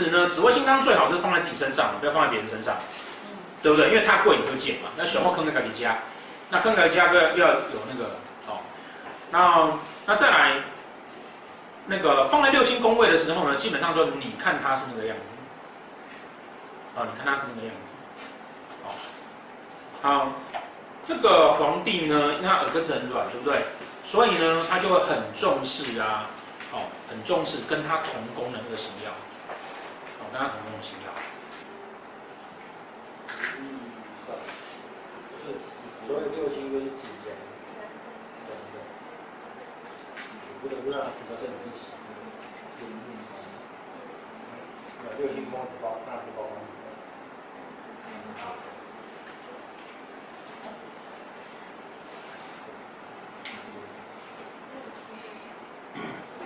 此呢，紫微星刚最好就是放在自己身上，不要放在别人身上，对不对？因为它贵你就捡嘛。那熊猫坑在自己家，那坑在家要要有那个哦。那那再来，那个放在六星宫位的时候呢，基本上就你看它是那个样子，啊，你看它是那个样子，哦，好，这个皇帝呢，因为他耳根子很软，对不对？所以呢，他就会很重视啊，哦，很重视跟他同宫的那个星曜，哦，跟他同宫的星曜。嗯，是，所以六星跟紫阳，对对，不能不让主要是你自己，嗯嗯，那六星光包那是包光。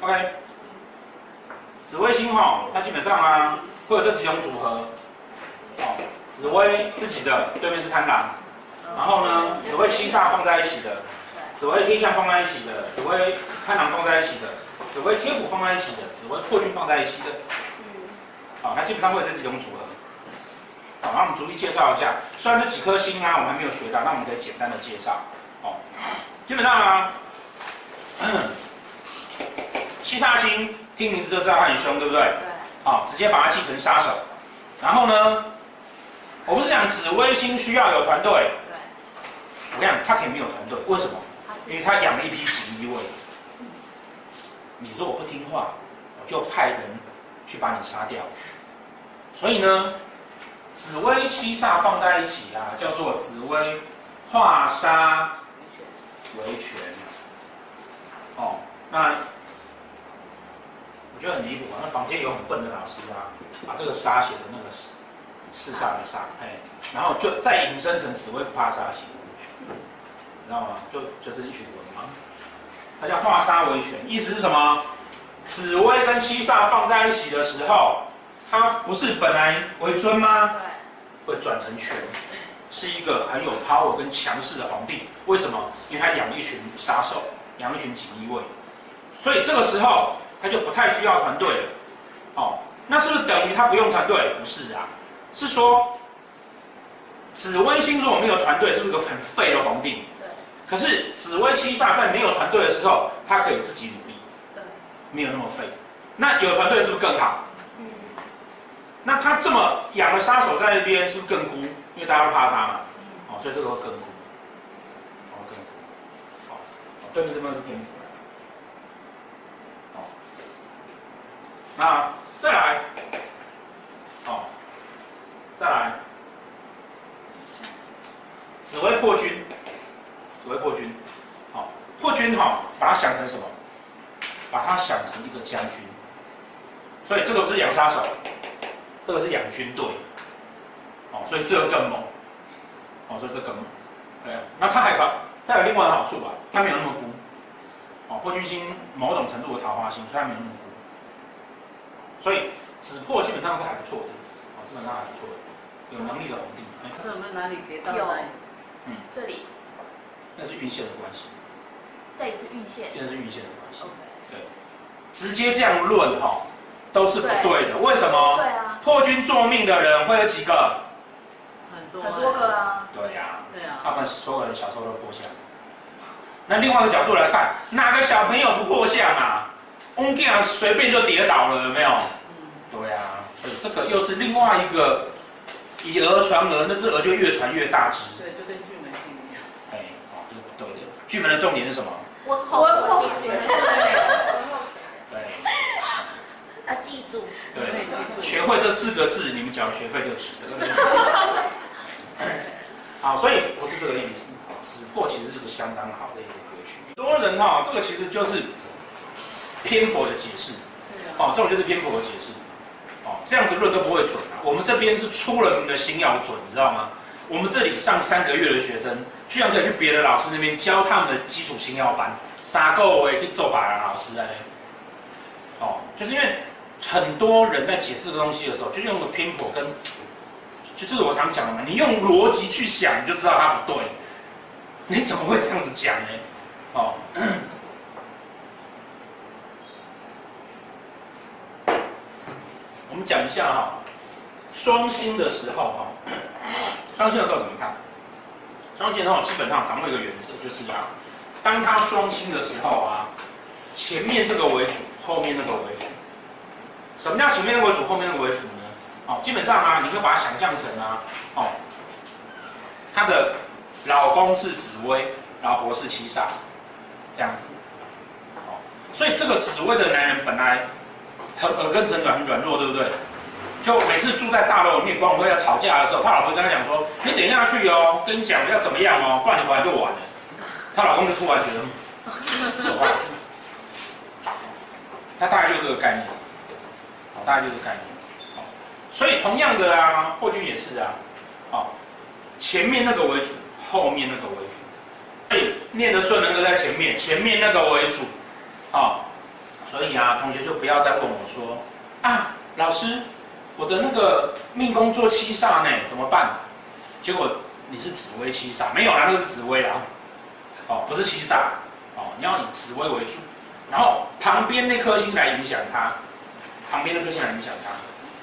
OK，紫微星哈，它基本上啊会有这几种组合，哦，紫薇自己的对面是贪狼，然后呢，紫薇七煞放在一起的，紫薇天象放在一起的，紫薇贪狼放在一起的，紫薇天府放在一起的，紫薇破军放在一起的，好，那基本上会有这几种组合，好，那我们逐一介绍一下，虽然这几颗星啊我们还没有学到，那我们可以简单的介绍，哦，基本上啊。七煞星，听名字就知道他很凶，对不对？对。好，直接把它记成杀手。然后呢，我不是讲紫微星需要有团队。对。我跟你讲，他可以没有团队，为什么？因为他养了一批锦衣卫。你说我不听话，我就派人去把你杀掉。所以呢，紫薇七煞放在一起啊，叫做紫薇化杀为权。哦，那。我觉得很离谱啊！那房间有很笨的老师啊，把这个杀写成那个四四杀的杀，哎，然后就再引申成紫薇不怕杀星，你知道吗？就就是一群人嘛。它叫化沙为权，意思是什么？紫薇跟七煞放在一起的时候，它不是本来为尊吗？会转成权，是一个很有 power 跟强势的皇帝。为什么？因为他养了一群杀手，养了一群锦衣卫，所以这个时候。他就不太需要团队了，哦，那是不是等于他不用团队？不是啊，是说紫微星如果没有团队，是不是个很废的皇帝？对。可是紫微七煞在没有团队的时候，他可以自己努力，对，没有那么废。那有团队是不是更好？嗯。那他这么养了杀手在那边，是不是更孤？因为大家都怕他嘛，哦，所以这个会更孤，哦，更孤，好，对面这边是天府。那再来，好，再来，紫微破军，紫微破军，好，破军哈，把它想成什么？把它想成一个将军，所以这个是养杀手，这个是养军队，哦，所以这个更猛，哦，所以这个更猛，对，那他还有它有另外的好处吧？他没有那么孤，哦，破军星某种程度的桃花星，虽然没有那么孤。所以止破基本上是还不错的，哦，基本上还不错的，有能力的皇帝。这有没有哪里别到？有，嗯，这里，那是运线的关系。这里是运线。那是运线的关系。对，直接这样论哈，都是不对的。对为什么？对啊。破军做命的人会有几个？很多。很多个啊。对呀。对啊。他们所有人小时候都破相。那另外一个角度来看，哪个小朋友不破相啊？翁健啊，随便就跌倒了，有没有？嗯，对啊，所以这个又是另外一个以讹传讹，那只讹就越传越大只。对，就跟巨门星一样。哎，好，这是不对的。巨门的重点是什么？温厚，温厚。对。要记住。对，学会这四个字，你们缴学费就值得。好，所以不是这个意思。紫破其实是个相当好的一个格局。很多人哈，这个其实就是。偏颇的解释，哦，这种就是偏颇的解释，哦，这样子论都不会准啊。我们这边是出了名的星曜准，你知道吗？我们这里上三个月的学生，居然可以去别的老师那边教他们的基础星曜班，三个月去做把人老师哎，哦，就是因为很多人在解释这个东西的时候，就用个偏颇跟，就就是我常讲的嘛，你用逻辑去想，你就知道它不对，你怎么会这样子讲呢？哦。讲一下哈，双星的时候哈，双星的时候怎么看？双星的时候基本上掌握一个原则，就是啊，当它双星的时候啊，前面这个为主，后面那个为辅。什么叫前面那个为主，后面那个为辅呢？哦，基本上啊，你可以把它想象成啊，哦，她的老公是紫薇，老婆是七煞，这样子。哦，所以这个紫薇的男人本来很耳根子很软很软弱，对不对？就每次住在大楼里面，光辉要吵架的时候，他老婆跟他讲说：“你等一下去哦，跟你讲要怎么样哦，不然你回来就晚了。”他老公就突然觉得，他大概就是这个概念，大概就是这个概念。所以同样的啊，破军也是啊，哦，前面那个为主，后面那个为辅。哎，念得顺的那个在前面，前面那个为主，哦，所以啊，同学就不要再问我说啊，老师，我的那个命宫做七煞呢，怎么办？结果你是紫微七煞，没有啦，那个是紫微啦，哦，不是七煞，哦，你要以紫微为主，然后旁边那颗星来影响它，旁边那颗星来影响它。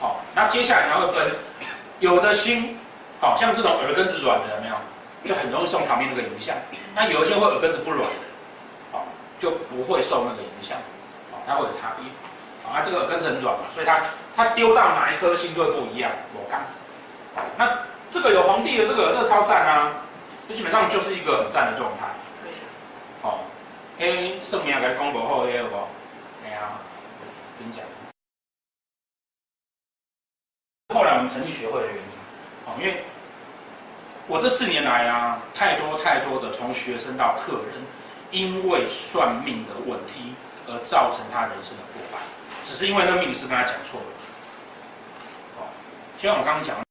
好，那接下来还会分，有的星，好像这种耳根子软的有没有？就很容易受旁边那个影响。那有一些会耳根子不软的，好，就不会受那个影响，好，它会有差别。好，那这个耳根子很软嘛，所以它它丢到哪一颗星就会不一样。我看，那这个有皇帝的这个这个超赞啊，这基本上就是一个很赞的状态。好，嘿，圣明给公布后耶，好不好？没有，跟你讲。后来我们成立学会的原因，哦，因为我这四年来啊，太多太多的从学生到客人，因为算命的问题而造成他人生的破败，只是因为那个命理师跟他讲错了，哦，就像我刚刚讲的，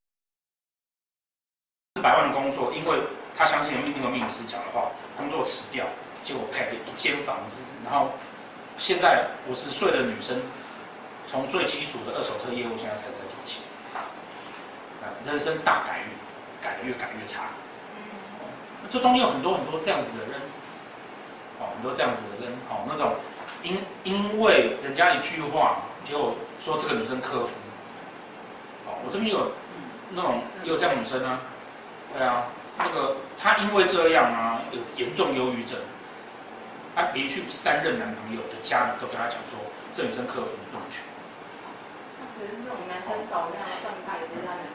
四百万的工作，因为他相信那个命理师讲的话，工作辞掉，结果配了一间房子，然后现在五十岁的女生，从最基础的二手车业务现在开始。人生大改运，改的越改越差。哦，这中间有很多很多这样子的人，哦，很多这样子的人，哦，那种因因为人家一句话，就说这个女生克服。哦，我这边有那种也有这样女生啊，对啊，那个她因为这样啊，有严重忧郁症，她连续三任男朋友的家人都跟她讲说，这女生克夫不能娶。可是那种男生找那样的状态，也不让人。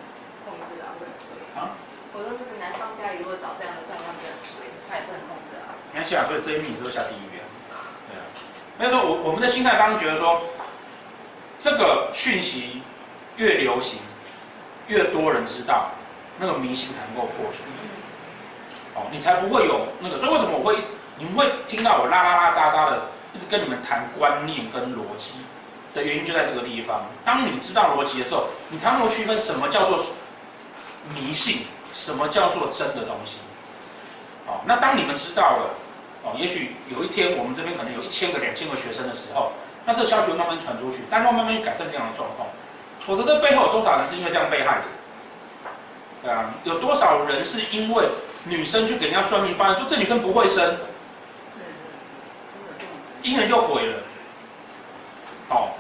控制啊，会衰啊！我说这个男方家里如果找这样的状况，比较衰，他也不能控制啊。你看下，所以这一命是不是下地狱。没有说，我我们的心态当时觉得说，这个讯息越流行，越多人知道，那个迷信才能够破除。哦，你才不会有那个。所以为什么我会，你们会听到我拉拉拉喳喳的，一直跟你们谈观念跟逻辑的原因就在这个地方。当你知道逻辑的时候，你才能够区分什么叫做。迷信，什么叫做真的东西？哦，那当你们知道了，哦，也许有一天我们这边可能有一千个、两千个学生的时候，那这消息会慢慢传出去，但是会慢慢改善这样的状况。否则这背后有多少人是因为这样被害的？对啊，有多少人是因为女生去给人家算命，发现说这女生不会生，姻缘就毁了。哦，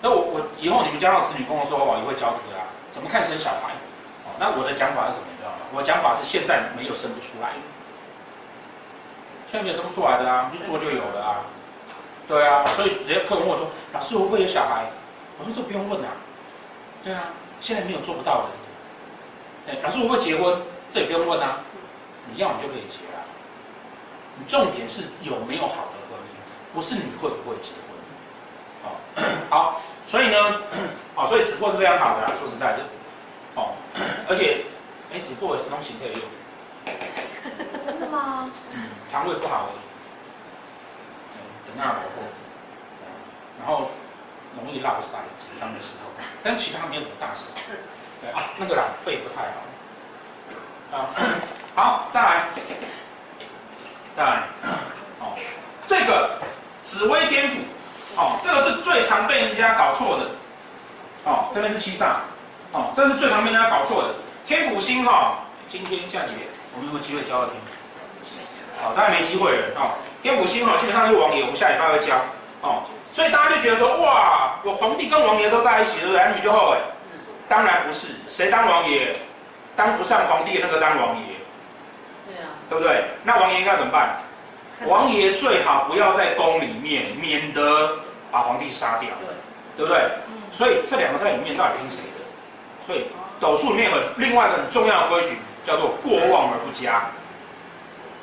那我我以后你们家长子女跟我说，我也会教这个啊，怎么看生小孩？哦那我的讲法是什么？你知道吗？我讲法是现在没有生不出来的，现在有生不出来的啊，一做就有了啊。对啊，所以人家客人问我说：“老师，会不会有小孩？”我说：“这不用问啊。”对啊，现在没有做不到的。哎，老师，会不会结婚？这也不用问啊，你要你就可以结啊。你重点是有没有好的婚姻，不是你会不会结婚。好，好，所以呢，好，所以直播是非常好的啊，说实在的。哦，而且，哎，只不过东西可以用。嗯，肠胃不好而已。嗯，等下老婆。然后容易落腮，紧张的时候，但其他没有什么大事。对啊，那个啦，肺不太好。啊，好，再来，再来。哦，这个紫微天府，哦，这个是最常被人家搞错的。哦，这边是七煞。哦，这是最常被人家搞错的天府星哈、哦。今天下节我们有没有机会教到天府？好，当然没机会了。哦，天府星哈、哦，基本上是王爷，我们下礼拜会教。哦，所以大家就觉得说，哇，我皇帝跟王爷都在一起，对不对？女就后悔？当然不是，谁当王爷？当不上皇帝的那个当王爷。对啊。对不对？那王爷应该怎么办？王爷最好不要在宫里面，免得把皇帝杀掉。对，对不对？所以这两个在里面到底听谁的？所以斗数里面有另外一个很重要的规矩，叫做过旺而不加。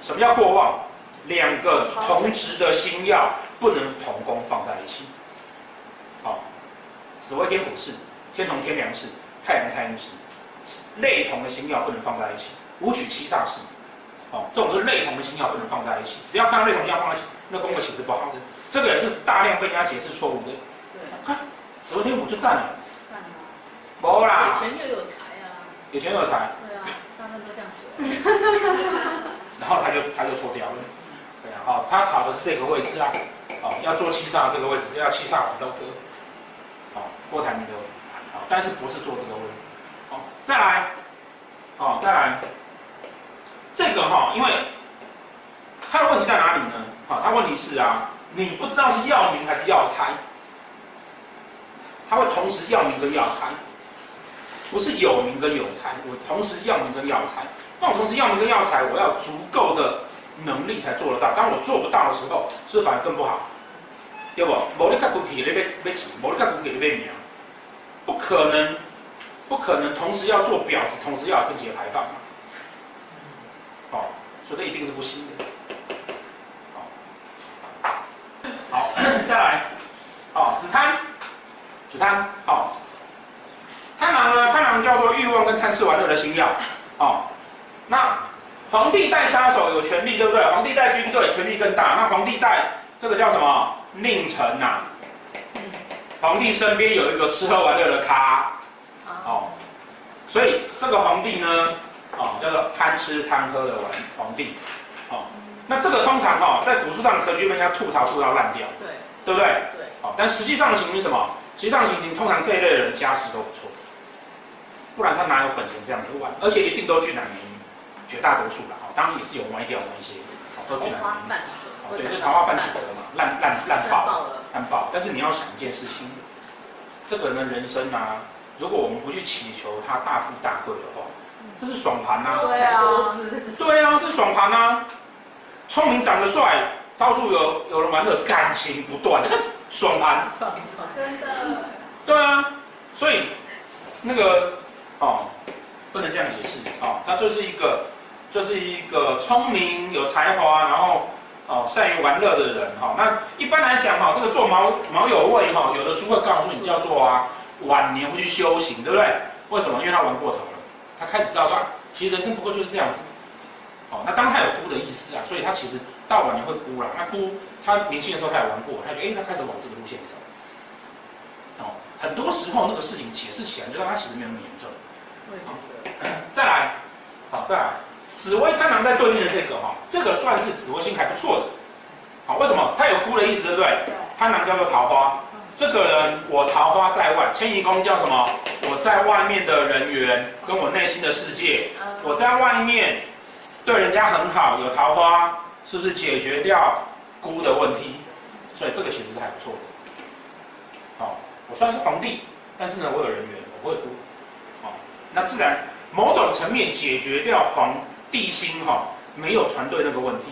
什么叫过旺？两个同值的星曜不能同宫放在一起。好，紫微天府是，天同天梁是，太阳太阴是，类同的星曜不能放在一起。五曲七煞是，哦，这种是类同的星曜不能放在一起。只要看到类同星曜放在一起，那宫的气是不好的。这个也是大量被人家解释错误的。对，看紫微天府就占了。占了。没啦。有钱又有财啊。有钱有财。对啊，大家都这样写。然后他就他就错掉了。对啊，好，他考的是这个位置啊，哦，要做七煞这个位置，要七煞福德科，好，郭台铭的，好，但是不是做这个位置，好，再来，好，再来，这个哈，因为他的问题在哪里呢？好，他问题是啊，你不知道是要名还是要财，他会同时要名跟要财，不是有名跟有财，我同时要名跟要财，那我同时要名跟要财，我要足够的。能力才做得到，当我做不到的时候，是不是反而更不好？对不？某力卡古体那边被挤，某力卡古体那边秒，不可能，不可能同时要做婊子，同时要有正节牌坊嘛？哦，所以这一定是不行的。好，好，再来，哦，紫贪，紫贪，好，贪狼呢？贪狼叫做欲望跟贪吃玩乐的星曜，哦，那。皇帝带杀手有权力，对不对？皇帝带军队权力更大。那皇帝带这个叫什么？佞臣呐。皇帝身边有一个吃喝玩乐的咖，哦，所以这个皇帝呢，哦，叫做贪吃贪喝的玩皇帝，哦，那这个通常哈、哦，在古书上的格局被人家吐槽吐到烂掉，对，对不对？对，哦，但实际上的情形是什么？实际上的情形通常这一类的人家世都不错，不然他哪有本钱这样子玩？而且一定都巨男美女。绝大多数啦，哈，当然也是有歪掉的一些，好，都进来。桃花泛哦，对，就桃花泛指的嘛，烂烂烂爆，烂爆。但是你要想一件事情，这个人的人生啊，如果我们不去祈求他大富大贵的话，这是爽盘呐。对啊，对啊，这是爽盘呐。聪明长得帅，到处有有人玩乐，感情不断，这个爽盘。爽爽，真的。对啊，所以那个哦，不能这样解释啊，他就是一个。就是一个聪明有才华，然后哦善于玩乐的人哈。那一般来讲哈，这个做卯卯酉未哈，有的书会告诉你叫做啊晚年会去修行，对不对？为什么？因为他玩过头了，他开始知道说，其实人生不过就是这样子。哦，那当他有孤的意思啊，所以他其实到晚年会孤了。那孤，他年轻的时候他也玩过，他觉得哎，他开始往这个路线走。哦，很多时候那个事情解释起来，就让他其实没有那么严重。好，再来，好，再来。紫薇贪狼在对面的这个哈，这个算是紫微星还不错的，好，为什么？它有孤的意思，对不对？贪狼叫做桃花，这个人我桃花在外，迁移宫叫什么？我在外面的人缘跟我内心的世界，我在外面对人家很好，有桃花，是不是解决掉孤的问题？所以这个其实是还不错的。好，我虽然是皇帝，但是呢，我有人缘，我不会孤。好，那自然某种层面解决掉皇。地星哈没有团队那个问题，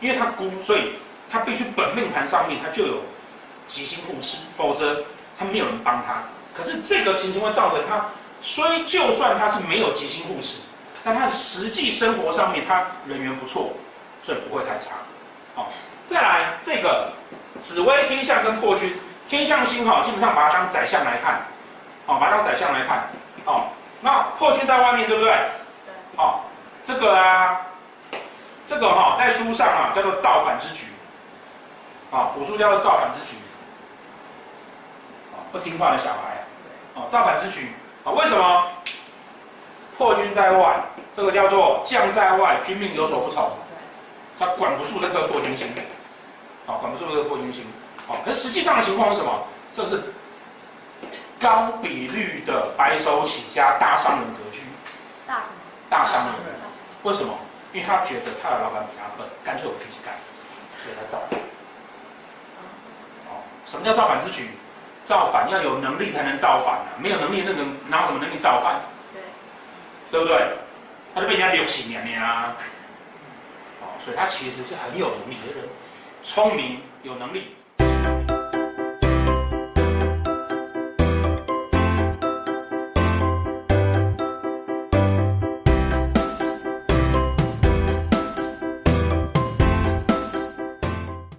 因为他孤，所以他必须本命盘上面他就有吉星护持，否则他没有人帮他。可是这个情形会造成他，虽就算他是没有吉星护持，但他实际生活上面他人缘不错，所以不会太差。好，再来这个紫微天象跟破军天象星哈，基本上把它当宰相来看，好，把它当宰相来看，好，那破军在外面对不对？对，好。这个啊，这个哈、哦，在书上啊叫做造反之举，啊，古书叫做造反之举，啊，不听话的小孩，啊，造反之举，啊，为什么？破军在外，这个叫做将在外，军命有所不从，他管不住这颗破军心，啊，管不住这个破军心，啊，可是实际上的情况是什么？这是高比率的白手起家大商人格局，大什么？大商人。为什么？因为他觉得他的老板比他笨，干脆我自己干，所以他造反。哦，什么叫造反之举？造反要有能力才能造反啊，没有能力那个哪有什么能力造反？对，对不对？他就被人家六七年了啊。哦，所以他其实是很有能力的人，聪明有能力。